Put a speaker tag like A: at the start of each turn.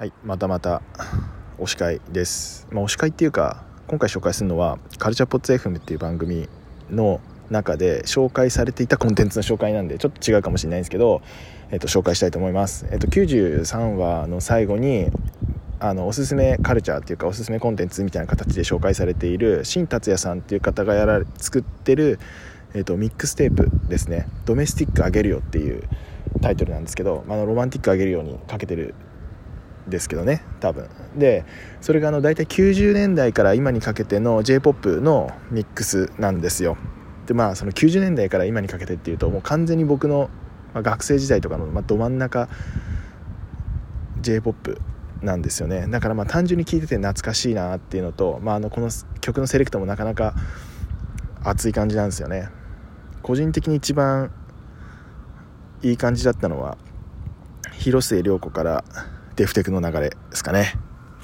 A: はいまたまた推し会です、まあ、推し会っていうか今回紹介するのはカルチャーポッツ FM っていう番組の中で紹介されていたコンテンツの紹介なんでちょっと違うかもしれないんですけど、えっと、紹介したいと思います、えっと、93話の最後にあのおすすめカルチャーっていうかおすすめコンテンツみたいな形で紹介されている新達也さんっていう方がやら作ってる、えっと、ミックステープですね「ドメスティックあげるよ」っていうタイトルなんですけど、まあ、のロマンティックあげるようにかけてるですけどね多分。でそれがあの大体90年代から今にかけての j p o p のミックスなんですよ。でまあその90年代から今にかけてっていうともう完全に僕の、ま、学生時代とかの、ま、ど真ん中 j p o p なんですよね。だからまあ単純に聴いてて懐かしいなっていうのと、まあ、あのこの曲のセレクトもなかなか熱い感じなんですよね。個人的に一番いい感じだったのは広末涼子からデフテクの流れですかね。